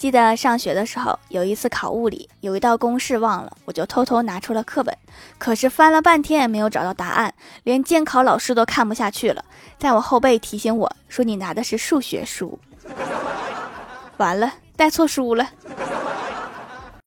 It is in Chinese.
记得上学的时候有一次考物理有一道公式忘了我就偷偷拿出了课本。可是翻了半天也没有找到答案连监考老师都看不下去了。在我后背提醒我说你拿的是数学书。完了带错书了。